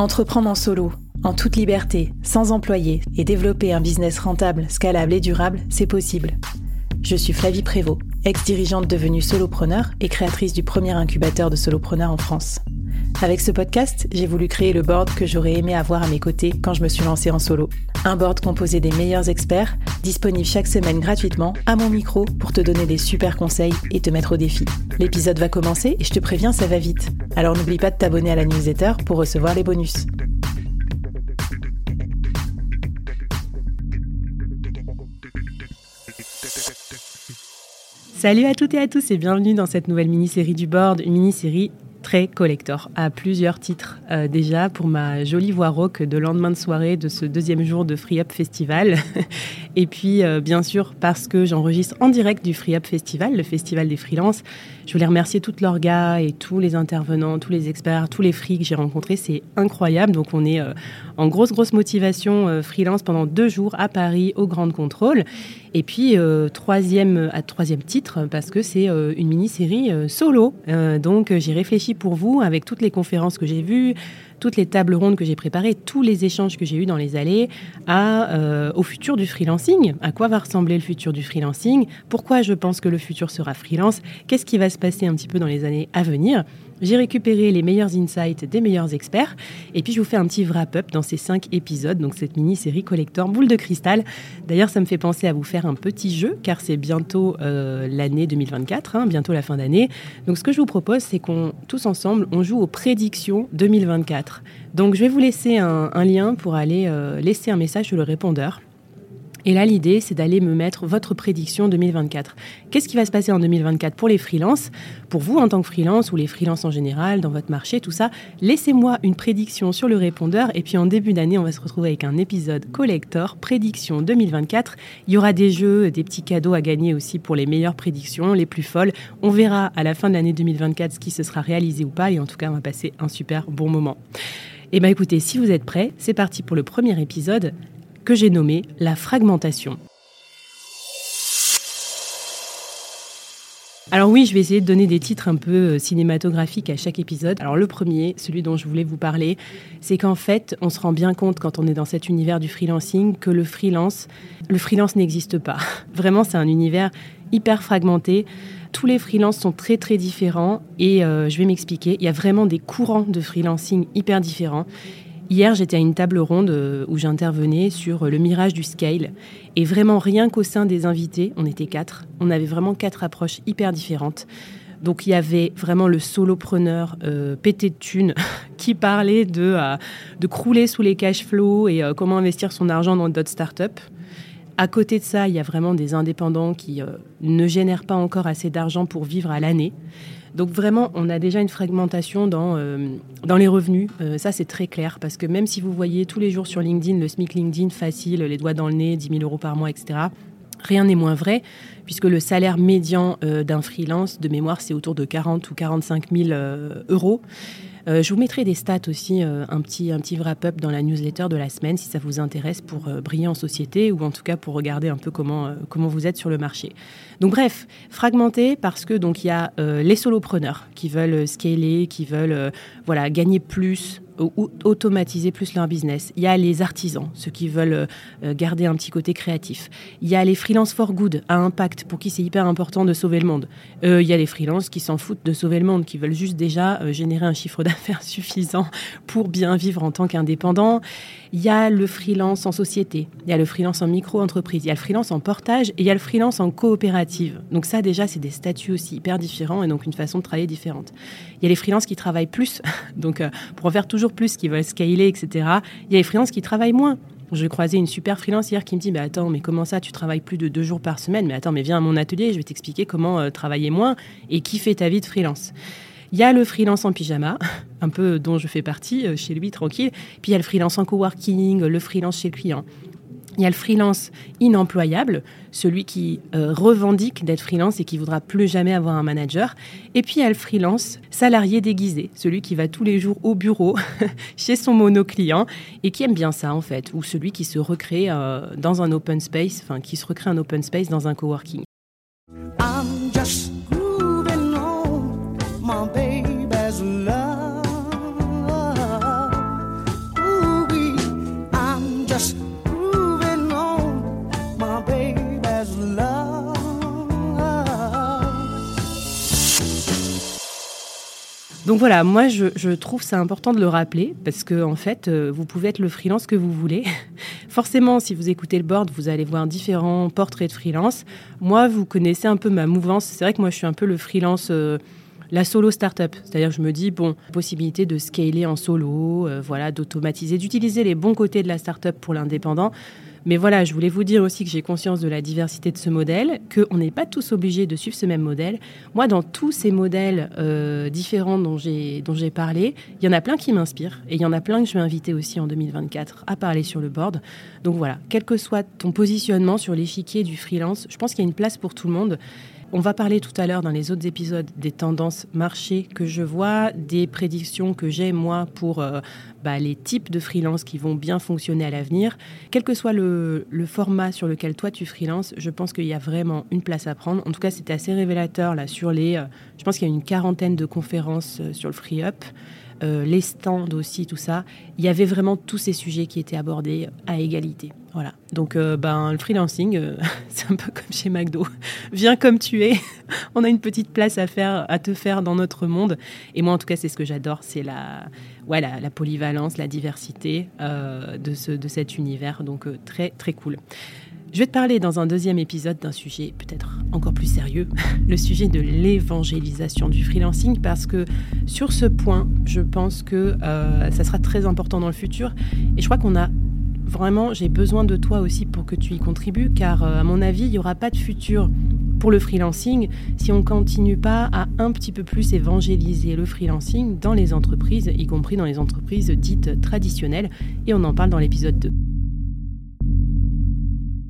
Entreprendre en solo, en toute liberté, sans employé et développer un business rentable, scalable et durable, c'est possible. Je suis Flavie Prévost, ex-dirigeante devenue solopreneur et créatrice du premier incubateur de solopreneurs en France. Avec ce podcast, j'ai voulu créer le board que j'aurais aimé avoir à mes côtés quand je me suis lancée en solo. Un board composé des meilleurs experts, disponible chaque semaine gratuitement à mon micro pour te donner des super conseils et te mettre au défi. L'épisode va commencer et je te préviens, ça va vite. Alors n'oublie pas de t'abonner à la newsletter pour recevoir les bonus. Salut à toutes et à tous et bienvenue dans cette nouvelle mini-série du board, une mini-série très collector, à plusieurs titres euh, déjà, pour ma jolie voix rock de lendemain de soirée de ce deuxième jour de Free Up Festival. et puis, euh, bien sûr, parce que j'enregistre en direct du Free Up Festival, le festival des freelances. Je voulais remercier toute l'orga et tous les intervenants, tous les experts, tous les free que j'ai rencontrés. C'est incroyable. Donc, on est euh, en grosse, grosse motivation freelance pendant deux jours à Paris au Grand Contrôle. Et puis, troisième, à troisième titre, parce que c'est une mini-série solo. donc, j'ai réfléchi pour vous avec toutes les conférences que j'ai vues, toutes les tables rondes que j'ai préparées, tous les échanges que j'ai eus dans les allées à, euh, au futur du freelancing. À quoi va ressembler le futur du freelancing? Pourquoi je pense que le futur sera freelance? Qu'est-ce qui va se passer un petit peu dans les années à venir? J'ai récupéré les meilleurs insights des meilleurs experts et puis je vous fais un petit wrap-up dans ces cinq épisodes, donc cette mini-série collector boule de cristal. D'ailleurs, ça me fait penser à vous faire un petit jeu car c'est bientôt euh, l'année 2024, hein, bientôt la fin d'année. Donc ce que je vous propose, c'est qu'on tous ensemble, on joue aux prédictions 2024. Donc je vais vous laisser un, lien pour aller euh, laisser un message sur le répondeur. Et là, l'idée, c'est d'aller me mettre votre prédiction 2024. Qu'est-ce qui va se passer en 2024 pour les freelances, pour vous en tant que freelance ou les freelances en général, dans votre marché, tout ça Laissez-moi une prédiction sur le répondeur. Et puis en début d'année, on va se retrouver avec un épisode collector, prédiction 2024. Il y aura des jeux, des petits cadeaux à gagner aussi pour les meilleures prédictions, les plus folles. On verra à la fin de l'année 2024 ce qui se sera réalisé ou pas. Et en tout cas, on va passer un super bon moment. Eh bien écoutez, si vous êtes prêts, c'est parti pour le premier épisode que j'ai nommé la fragmentation. Alors oui, je vais essayer de donner des titres un peu euh, cinématographiques à chaque épisode. Alors le premier, celui dont je voulais vous parler, c'est qu'en fait, on se rend bien compte quand on est dans cet univers du freelancing que le freelance, le freelance n'existe pas. Vraiment, c'est un univers hyper fragmenté. Tous les freelances sont très très différents et euh, je vais m'expliquer. Il y a vraiment des courants de freelancing hyper différents. Hier, j'étais à une table ronde euh, où j'intervenais sur le mirage du scale. Et vraiment, rien qu'au sein des invités, on était quatre, on avait vraiment quatre approches hyper différentes. Donc il y avait vraiment le solopreneur euh, pété de thunes qui parlait de, euh, de crouler sous les cash flows et comment investir son argent dans d'autres startups. À côté de ça, il y a vraiment des indépendants qui ne génèrent pas encore assez d'argent pour vivre à l'année. Donc vraiment, on a déjà une fragmentation dans, euh, les revenus. Euh, ça, c'est très clair parce que même si vous voyez tous les jours sur LinkedIn le SMIC LinkedIn facile, les doigts dans le nez, 10 000 euros par mois, etc., rien n'est moins vrai puisque le salaire médian euh, d'un freelance, de mémoire, c'est autour de 40 ou 45 000 euros. Euh, je vous mettrai des stats aussi, euh, un petit, un petit wrap-up dans la newsletter de la semaine si ça vous intéresse pour euh, briller en société ou en tout cas pour regarder un peu comment, comment vous êtes sur le marché. Donc bref, fragmenté parce que donc il y a les solopreneurs qui veulent scaler, qui veulent voilà gagner plus, ou automatiser plus leur business. Il y a les artisans, ceux qui veulent euh, garder un petit côté créatif. Il y a les freelance for good, à impact, pour qui c'est hyper important de sauver le monde. Euh, il y a les freelances qui s'en foutent de sauver le monde, qui veulent juste déjà euh, générer un chiffre d'affaires suffisant pour bien vivre en tant qu'indépendant. Il y a le freelance en société, il y a le freelance en micro-entreprise, il y a le freelance en portage et il y a le freelance en coopérative. Donc ça déjà, c'est des statuts aussi hyper différents et donc une façon de travailler différente. Il y a les freelances qui travaillent plus, donc pour en faire toujours plus, qui veulent scaler, etc. Il y a les freelances qui travaillent moins. Je croisais une super freelance hier qui me dit mais attends mais comment ça tu travailles plus de deux jours par semaine? Mais attends mais viens à mon atelier je vais t'expliquer comment euh, travailler moins et qui fait ta vie de freelance. Il y a le freelance en pyjama, un peu dont je fais partie euh, chez lui tranquille. Puis il y a le freelance en coworking, le freelance chez le client. Il y a le freelance inemployable, celui qui euh, revendique d'être freelance et qui voudra plus jamais avoir un manager. Et puis il y a le freelance salarié déguisé, celui qui va tous les jours au bureau chez son mono-client et qui aime bien ça en fait, ou celui qui se recrée euh, dans un open space, enfin qui se recrée un open space dans un coworking. Donc voilà, moi je, trouve ça important de le rappeler parce que en fait, euh, vous pouvez être le freelance que vous voulez. Forcément, si vous écoutez le board, vous allez voir différents portraits de freelance. Moi, vous connaissez un peu ma mouvance. C'est vrai que moi, je suis un peu le freelance. Euh, la solo startup, c'est-à-dire je me dis bon, possibilité de scaler en solo, euh, voilà, d'automatiser, d'utiliser les bons côtés de la startup pour l'indépendant. Mais voilà, je voulais vous dire aussi que j'ai conscience de la diversité de ce modèle, qu'on n'est pas tous obligés de suivre ce même modèle. Moi, dans tous ces modèles euh, différents dont j'ai, dont j'ai parlé, il y en a plein qui m'inspirent et il y en a plein que je vais inviter aussi en 2024 à parler sur le board. Donc voilà, quel que soit ton positionnement sur l'échiquier du freelance, je pense qu'il y a une place pour tout le monde. On va parler tout à l'heure dans les autres épisodes des tendances marché que je vois, des prédictions que j'ai moi pour euh, bah, les types de freelance qui vont bien fonctionner à l'avenir. Quel que soit le, format sur lequel toi tu freelance, je pense qu'il y a vraiment une place à prendre. En tout cas, c'était assez révélateur là sur les. Euh, je pense qu'il y a une quarantaine de conférences euh, sur le free up. Euh, les stands aussi, tout ça. Il y avait vraiment tous ces sujets qui étaient abordés à égalité. Voilà. Donc, euh, ben, le freelancing, euh, c'est un peu comme chez McDo. Viens comme tu es. On a une petite place à faire, à te faire dans notre monde. Et moi, en tout cas, c'est ce que j'adore, c'est la, ouais, la, polyvalence, la diversité de, ce, de cet univers. Donc, très, très cool. Je vais te parler dans un deuxième épisode d'un sujet peut-être encore plus sérieux, le sujet de l'évangélisation du freelancing, parce que sur ce point, je pense que euh, ça sera très important dans le futur. Et je crois qu'on a vraiment, j'ai besoin de toi aussi pour que tu y contribues, car euh, à mon avis, il n'y aura pas de futur pour le freelancing si on ne continue pas à un petit peu plus évangéliser le freelancing dans les entreprises, y compris dans les entreprises dites traditionnelles. Et on en parle dans l'épisode 2.